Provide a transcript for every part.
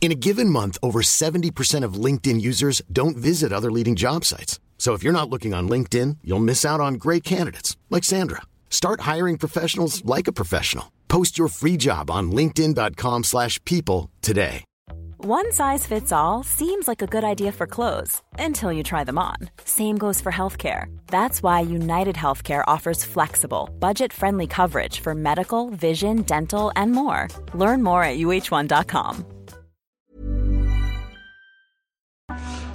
In a given month, over 70% of LinkedIn users don't visit other leading job sites. So if you're not looking on LinkedIn, you'll miss out on great candidates like Sandra. Start hiring professionals like a professional. Post your free job on linkedin.com/people today. One size fits all seems like a good idea for clothes until you try them on. Same goes for healthcare. That's why United Healthcare offers flexible, budget friendly coverage for medical, vision, dental, and more. Learn more at uh1.com.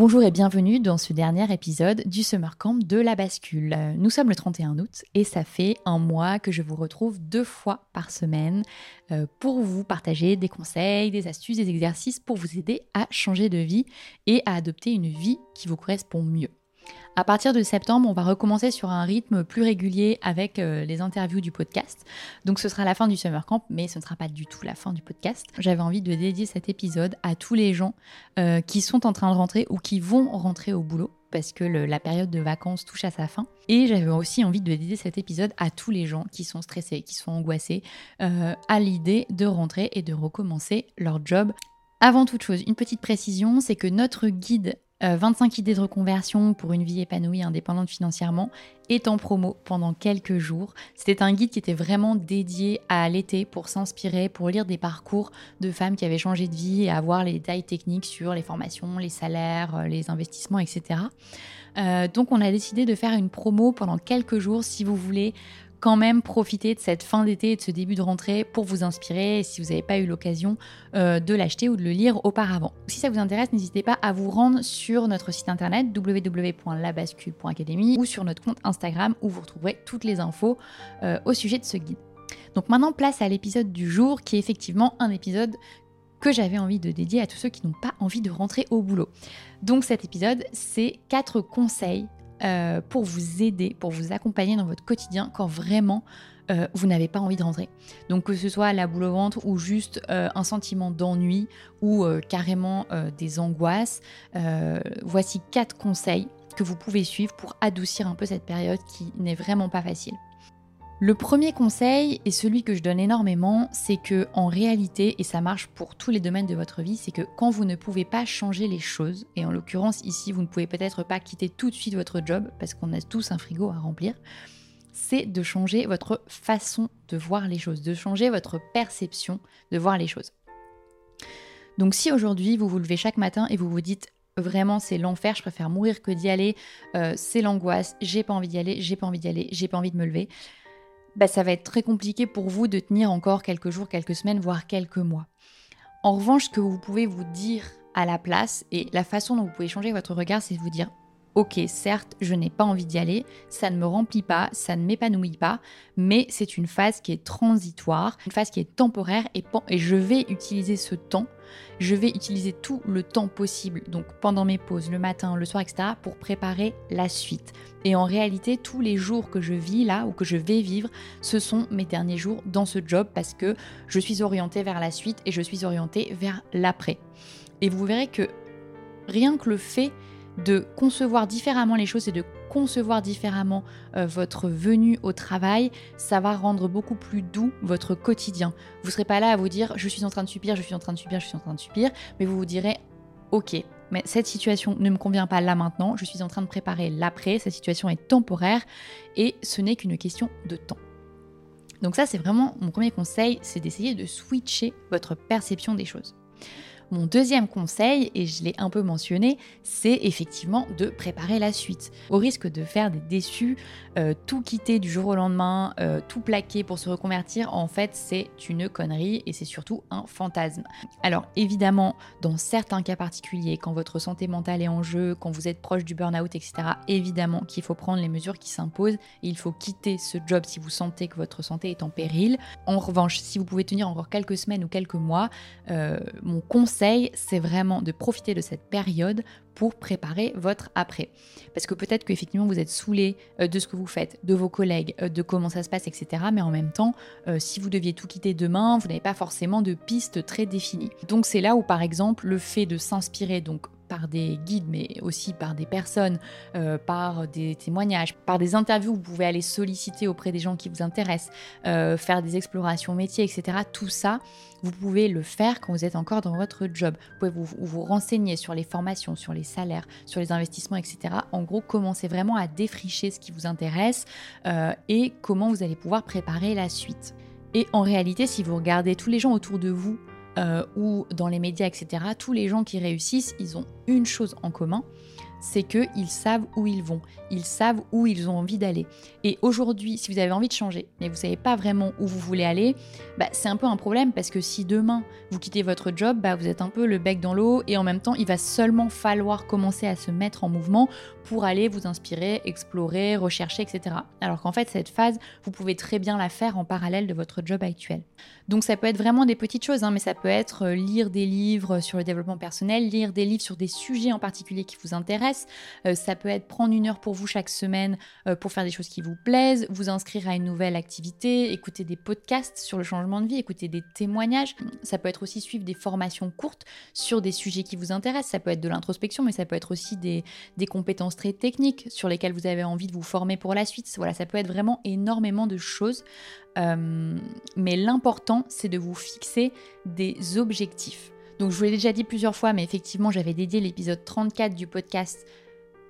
Bonjour et bienvenue dans ce dernier épisode du Summer Camp de la bascule. Nous sommes le 31 août et ça fait un mois que je vous retrouve deux fois par semaine euh, pour vous partager des conseils, des astuces, des exercices pour vous aider à changer de vie et à adopter une vie qui vous correspond mieux. À partir de septembre, on va recommencer sur un rythme plus régulier avec euh, les interviews du podcast. Donc ce sera la fin du summer camp, mais ce ne sera pas du tout la fin du podcast. J'avais envie de dédier cet épisode à tous les gens euh, qui sont en train de rentrer ou qui vont rentrer au boulot parce que la période de vacances touche à sa fin. Et j'avais aussi envie de dédier cet épisode à tous les gens qui sont stressés, qui sont angoissés, euh, à l'idée de rentrer et de recommencer leur job. Avant toute chose, une petite précision, c'est que notre guide 25 euh, idées de reconversion pour une vie épanouie indépendante financièrement est en promo pendant quelques jours. C'était un guide qui était vraiment dédié à l'été pour s'inspirer, pour lire des parcours de femmes qui avaient changé de vie et avoir les détails techniques sur les formations, les salaires, euh, les investissements, etc. Euh, donc on a décidé de faire une promo pendant quelques jours si vous voulez quand même profiter de cette fin d'été et de ce début de rentrée pour vous inspirer si vous n'avez pas eu l'occasion euh, de l'acheter ou de le lire auparavant. Si ça vous intéresse, n'hésitez pas à vous rendre sur notre site internet www.labascule.academy ou sur notre compte Instagram où vous retrouverez toutes les infos euh, au sujet de ce guide. Donc maintenant, place à l'épisode du jour qui est effectivement un épisode que j'avais envie de dédier à tous ceux qui n'ont pas envie de rentrer au boulot. Donc cet épisode, c'est quatre conseils euh, pour vous aider, pour vous accompagner dans votre quotidien quand vraiment euh, vous n'avez pas envie de rentrer. Donc que ce soit la boule au ventre ou juste euh, un sentiment d'ennui ou carrément des angoisses, voici quatre conseils que vous pouvez suivre pour adoucir un peu cette période qui n'est vraiment pas facile. Le premier conseil, et celui que je donne énormément, c'est que en réalité, et ça marche pour tous les domaines de votre vie, c'est que quand vous ne pouvez pas changer les choses, et en l'occurrence ici, vous ne pouvez peut-être pas quitter tout de suite votre job, parce qu'on a tous un frigo à remplir, c'est de changer votre façon de voir les choses, de changer votre perception de voir les choses. Donc si aujourd'hui vous vous levez chaque matin et vous vous dites vraiment c'est l'enfer, je préfère mourir que d'y aller, euh, c'est l'angoisse, j'ai pas envie d'y aller, j'ai pas envie d'y aller, j'ai pas envie de me lever, bah, ça va être très compliqué pour vous de tenir encore quelques jours, quelques semaines, voire quelques mois. En revanche, ce que vous pouvez vous dire à la place et la façon dont vous pouvez changer votre regard, c'est de vous dire Ok, certes, je n'ai pas envie d'y aller, ça ne me remplit pas, ça ne m'épanouit pas, mais c'est une phase qui est transitoire, une phase qui est temporaire et, et je vais utiliser ce temps je vais utiliser tout le temps possible, donc pendant mes pauses, le matin, le soir, etc., pour préparer la suite. Et en réalité, tous les jours que je vis là ou que je vais vivre, ce sont mes derniers jours dans ce job parce que je suis orientée vers la suite et je suis orientée vers l'après. Et vous verrez que rien que le fait de concevoir différemment les choses et de concevoir différemment euh, votre venue au travail, ça va rendre beaucoup plus doux votre quotidien. Vous ne serez pas là à vous dire je suis en train de subir, je suis en train de subir, je suis en train de subir, mais vous vous direz ok, mais cette situation ne me convient pas là maintenant, je suis en train de préparer l'après, cette situation est temporaire et ce n'est qu'une question de temps. Donc ça c'est vraiment mon premier conseil, c'est d'essayer de switcher votre perception des choses. Mon deuxième conseil, et je l'ai un peu mentionné, c'est effectivement de préparer la suite. Au risque de faire des déçus, euh, tout quitter du jour au lendemain, euh, tout plaquer pour se reconvertir, en fait c'est une connerie et c'est surtout un fantasme. Alors évidemment, dans certains cas particuliers, quand votre santé mentale est en jeu, quand vous êtes proche du burn-out, etc., évidemment qu'il faut prendre les mesures qui s'imposent et il faut quitter ce job si vous sentez que votre santé est en péril. En revanche, si vous pouvez tenir encore quelques semaines ou quelques mois, euh, mon conseil c'est vraiment de profiter de cette période pour préparer votre après. Parce que peut-être qu'effectivement vous êtes saoulé euh, de ce que vous faites, de vos collègues, euh, de comment ça se passe, etc. Mais en même temps, euh, si vous deviez tout quitter demain, vous n'avez pas forcément de piste très définie. Donc c'est là où par exemple le fait de s'inspirer donc par des guides, mais aussi par des personnes, euh, par des témoignages, par des interviews, vous pouvez aller solliciter auprès des gens qui vous intéressent, euh, faire des explorations métiers, etc. Tout ça, vous pouvez le faire quand vous êtes encore dans votre job. Vous pouvez vous, renseigner sur les formations, sur les salaires, sur les investissements, etc. En gros, commencez vraiment à défricher ce qui vous intéresse euh, et comment vous allez pouvoir préparer la suite. Et en réalité, si vous regardez tous les gens autour de vous ou dans les médias, etc., tous les gens qui réussissent, ils ont une chose en commun, c'est qu'ils savent où ils vont, ils savent où ils ont envie d'aller. Et aujourd'hui, si vous avez envie de changer, mais vous savez pas vraiment où vous voulez aller, bah, c'est un peu un problème parce que si demain vous quittez votre job, bah, vous êtes un peu le bec dans l'eau et en même temps, il va seulement falloir commencer à se mettre en mouvement pour aller vous inspirer, explorer, rechercher, etc. Alors qu'en fait, cette phase, vous pouvez très bien la faire en parallèle de votre job actuel. Donc ça peut être vraiment des petites choses, hein, mais ça peut être euh, lire des livres sur le développement personnel, lire des livres sur des sujets en particulier qui vous intéressent. Euh, ça peut être prendre une heure pour vous chaque semaine euh, pour faire des choses qui vous plaisent, vous inscrire à une nouvelle activité, écouter des podcasts sur le changement de vie, écouter des témoignages. Ça peut être aussi suivre des formations courtes sur des sujets qui vous intéressent. Ça peut être de l'introspection, mais ça peut être aussi des, des compétences très techniques sur lesquelles vous avez envie de vous former pour la suite. Voilà, ça peut être vraiment énormément de choses. Euh, mais l'important, c'est de vous fixer des objectifs. Donc je vous l'ai déjà dit plusieurs fois, mais effectivement, j'avais dédié l'épisode 34 du podcast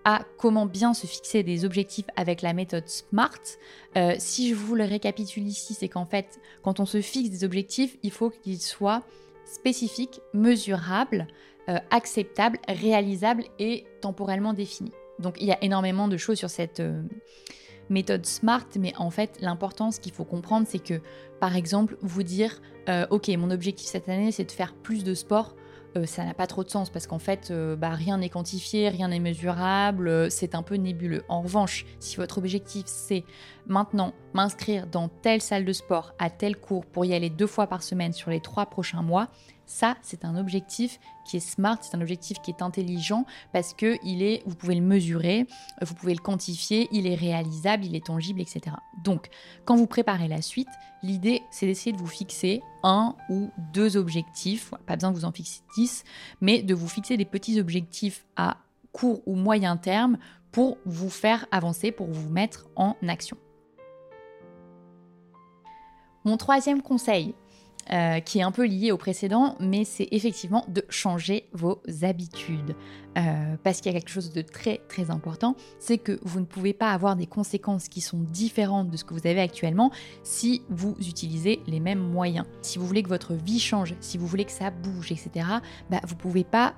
à comment bien se fixer des objectifs avec la méthode SMART. Euh, si je vous le récapitule ici, c'est qu'en fait, quand on se fixe des objectifs, il faut qu'ils soient spécifiques, mesurables, euh, acceptables, réalisables et temporellement définis. Donc il y a énormément de choses sur cette, méthode SMART, mais en fait, l'important, ce qu'il faut comprendre, c'est que, par exemple, vous dire, euh, ok, mon objectif cette année, c'est de faire plus de sport. Euh, ça n'a pas trop de sens parce qu'en fait, euh, bah, rien n'est quantifié, rien n'est mesurable, c'est un peu nébuleux. En revanche, si votre objectif c'est maintenant m'inscrire dans telle salle de sport, à tel cours pour y aller deux fois par semaine sur les trois prochains mois, ça, c'est un objectif qui est smart, c'est un objectif qui est intelligent parce que il est, vous pouvez le mesurer, vous pouvez le quantifier, il est réalisable, il est tangible, etc. Donc, quand vous préparez la suite, l'idée, c'est d'essayer de vous fixer un ou deux objectifs, pas besoin que vous en fixiez dix, mais de vous fixer des petits objectifs à court ou moyen terme pour vous faire avancer, pour vous mettre en action. Mon troisième conseil, euh, qui est un peu lié au précédent, mais c'est effectivement de changer vos habitudes. Euh, parce qu'il y a quelque chose de très très important, c'est que vous ne pouvez pas avoir des conséquences qui sont différentes de ce que vous avez actuellement si vous utilisez les mêmes moyens. Si vous voulez que votre vie change, si vous voulez que ça bouge, etc., bah, vous ne pouvez pas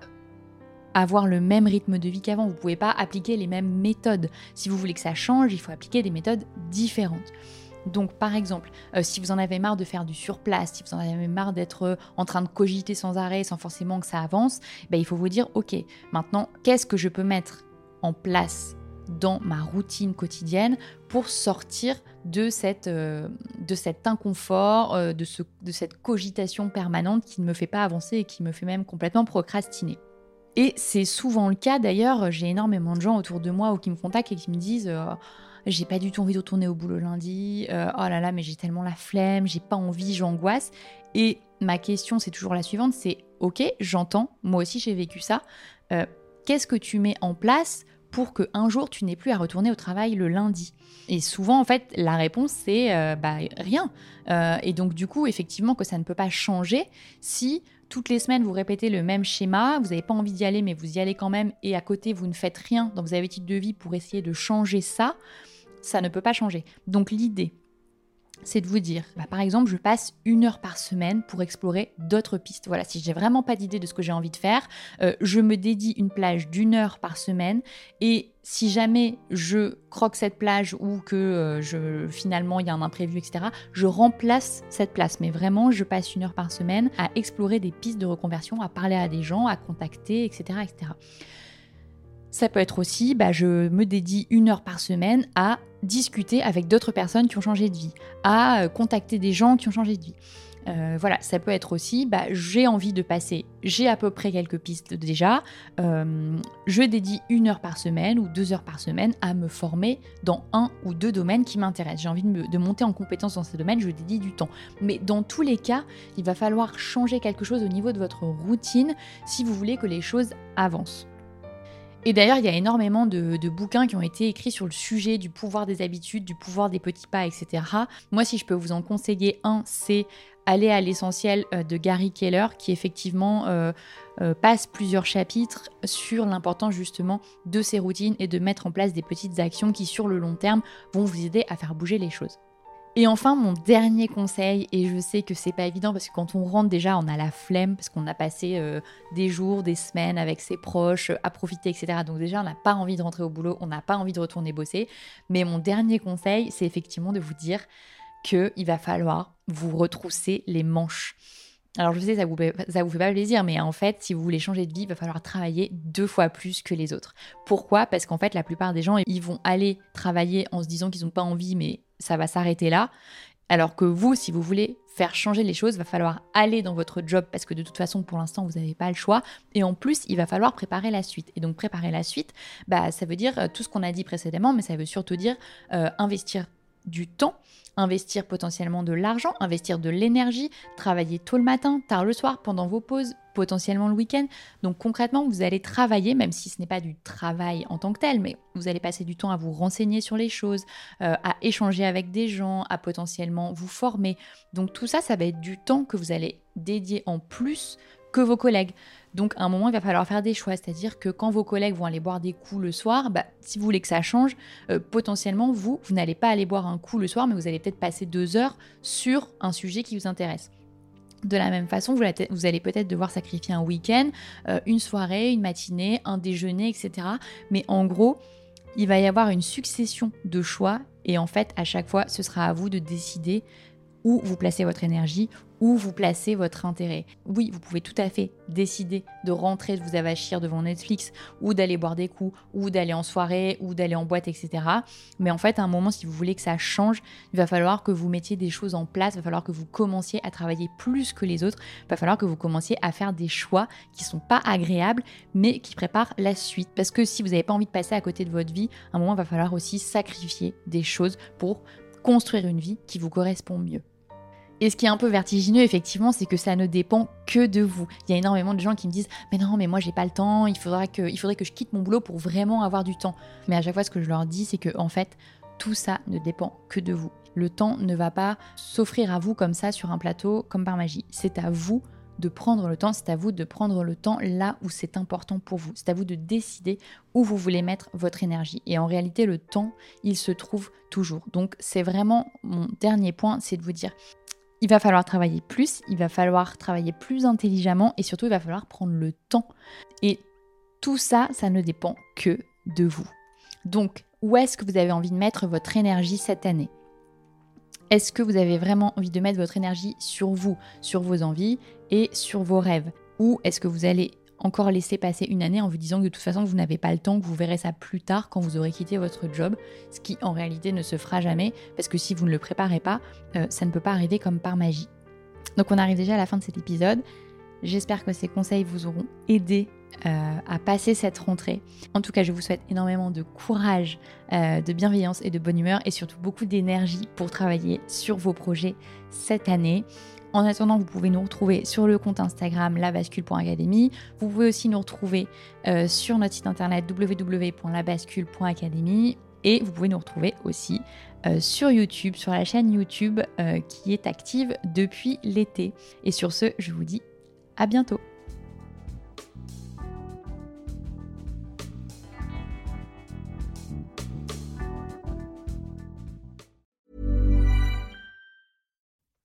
avoir le même rythme de vie qu'avant, vous ne pouvez pas appliquer les mêmes méthodes. Si vous voulez que ça change, il faut appliquer des méthodes différentes. Donc par exemple, euh, si vous en avez marre de faire du surplace, si vous en avez marre d'être euh, en train de cogiter sans arrêt, sans forcément que ça avance, ben, il faut vous dire, ok, maintenant, qu'est-ce que je peux mettre en place dans ma routine quotidienne pour sortir de, euh, cet inconfort, de cette cogitation permanente qui ne me fait pas avancer et qui me fait même complètement procrastiner? Et c'est souvent le cas d'ailleurs, j'ai énormément de gens autour de moi ou qui me contactent et qui me disent j'ai pas du tout envie de retourner au boulot lundi, euh, oh là là, mais j'ai tellement la flemme, j'ai pas envie, j'angoisse. Et ma question, c'est toujours la suivante, c'est ok, j'entends, moi aussi j'ai vécu ça. Euh, qu'est-ce que tu mets en place pour qu'un jour tu n'aies plus à retourner au travail le lundi? Et souvent, en fait, la réponse c'est euh, bah, rien. Euh, et donc, du coup, effectivement, que ça ne peut pas changer si toutes les semaines vous répétez le même schéma, vous n'avez pas envie d'y aller, mais vous y allez quand même, et à côté vous ne faites rien dans vos habitudes de vie pour essayer de changer ça, ça ne peut pas changer. Donc, l'idée, c'est de vous dire, bah, par exemple, je passe une heure par semaine pour explorer d'autres pistes. Voilà, si j'ai vraiment pas d'idée de ce que j'ai envie de faire, euh, je me dédie une plage d'une heure par semaine et si jamais je croque cette plage ou que euh, finalement il y a un imprévu, etc., je remplace cette place. Mais vraiment, je passe une heure par semaine à explorer des pistes de reconversion, à parler à des gens, à contacter, etc. etc. Ça peut être aussi, bah, je me dédie une heure par semaine à discuter avec d'autres personnes qui ont changé de vie, à euh, contacter des gens qui ont changé de vie. Euh, voilà, ça peut être aussi, bah, j'ai envie de passer, j'ai à peu près quelques pistes déjà, euh, je dédie une heure par semaine ou deux heures par semaine à me former dans un ou deux domaines qui m'intéressent. J'ai envie de, de, monter en compétence dans ces domaines, je dédie du temps. Mais dans tous les cas, il va falloir changer quelque chose au niveau de votre routine si vous voulez que les choses avancent. Et d'ailleurs, il y a énormément de, bouquins qui ont été écrits sur le sujet du pouvoir des habitudes, du pouvoir des petits pas, etc. Moi, si je peux vous en conseiller un, c'est Aller à l'essentiel euh, de Gary Keller, qui effectivement euh, euh, passe plusieurs chapitres sur l'importance justement de ces routines et de mettre en place des petites actions qui, sur le long terme, vont vous aider à faire bouger les choses. Et enfin, mon dernier conseil, et je sais que c'est pas évident parce que quand on rentre déjà, on a la flemme parce qu'on a passé euh, des jours, des semaines avec ses proches, à profiter, etc. Donc déjà, on n'a pas envie de rentrer au boulot, on n'a pas envie de retourner bosser. Mais mon dernier conseil, c'est effectivement de vous dire qu'il va falloir vous retrousser les manches. Alors je sais, ça vous, ça vous fait pas plaisir, mais en fait, si vous voulez changer de vie, il va falloir travailler deux fois plus que les autres. Pourquoi? Parce qu'en fait, la plupart des gens, ils vont aller travailler en se disant qu'ils n'ont pas envie, mais ça va s'arrêter là. Alors que vous, si vous voulez faire changer les choses, va falloir aller dans votre job parce que de toute façon, pour l'instant, vous n'avez pas le choix. Et en plus, il va falloir préparer la suite. Et donc, préparer la suite, bah, ça veut dire euh, tout ce qu'on a dit précédemment, mais ça veut surtout dire euh, investir du temps, investir potentiellement de l'argent, investir de l'énergie, travailler tôt le matin, tard le soir, pendant vos pauses, potentiellement le week-end. Donc concrètement, vous allez travailler, même si ce n'est pas du travail en tant que tel, mais vous allez passer du temps à vous renseigner sur les choses, euh, à échanger avec des gens, à potentiellement vous former. Donc tout ça, ça va être du temps que vous allez dédier en plus que vos collègues. Donc à un moment, il va falloir faire des choix. C'est-à-dire que quand vos collègues vont aller boire des coups le soir, bah, si vous voulez que ça change, euh, potentiellement, vous, vous n'allez pas aller boire un coup le soir, mais vous allez peut-être passer deux heures sur un sujet qui vous intéresse. De la même façon, vous, allez peut-être devoir sacrifier un week-end, euh, une soirée, une matinée, un déjeuner, etc. Mais en gros, il va y avoir une succession de choix et en fait, à chaque fois, ce sera à vous de décider où vous placez votre énergie, où vous placez votre intérêt. Oui, vous pouvez tout à fait décider de rentrer, de vous avachir devant Netflix, ou d'aller boire des coups, ou d'aller en soirée, ou d'aller en boîte, etc. Mais en fait, à un moment, si vous voulez que ça change, il va falloir que vous mettiez des choses en place, il va falloir que vous commenciez à travailler plus que les autres, il va falloir que vous commenciez à faire des choix qui sont pas agréables, mais qui préparent la suite. Parce que si vous n'avez pas envie de passer à côté de votre vie, à un moment, il va falloir aussi sacrifier des choses pour construire une vie qui vous correspond mieux. Et ce qui est un peu vertigineux, effectivement, c'est que ça ne dépend que de vous. Il y a énormément de gens qui me disent Mais non, mais moi, j'ai pas le temps, il faudrait, que, faudrait que je quitte mon boulot pour vraiment avoir du temps. Mais à chaque fois, ce que je leur dis, c'est que, en fait, tout ça ne dépend que de vous. Le temps ne va pas s'offrir à vous comme ça sur un plateau, comme par magie. C'est à vous de prendre le temps, c'est à vous de prendre le temps là où c'est important pour vous. C'est à vous de décider où vous voulez mettre votre énergie. Et en réalité, le temps, il se trouve toujours. Donc c'est vraiment mon dernier point, c'est de vous dire, il va falloir travailler plus, il va falloir travailler plus intelligemment et surtout il va falloir prendre le temps. Et tout ça, ça ne dépend que de vous. Donc, où est-ce que vous avez envie de mettre votre énergie cette année? Est-ce que vous avez vraiment envie de mettre votre énergie sur vous, sur vos envies et sur vos rêves? Ou est-ce que vous allez encore laisser passer une année en vous disant que de toute façon vous n'avez pas le temps, que vous verrez ça plus tard quand vous aurez quitté votre job, ce qui en réalité ne se fera jamais parce que si vous ne le préparez pas, euh, ça ne peut pas arriver comme par magie. Donc on arrive déjà à la fin de cet épisode. J'espère que ces conseils vous auront aidé euh, à passer cette rentrée. En tout cas, je vous souhaite énormément de courage, euh, de bienveillance et de bonne humeur et surtout beaucoup d'énergie pour travailler sur vos projets cette année. En attendant, vous pouvez nous retrouver sur le compte Instagram labascule.academy. Vous pouvez aussi nous retrouver euh, sur notre site internet www.labascule.academy. Et vous pouvez nous retrouver aussi euh, sur YouTube, sur la chaîne YouTube euh, qui est active depuis l'été. Et sur ce, je vous dis à bientôt.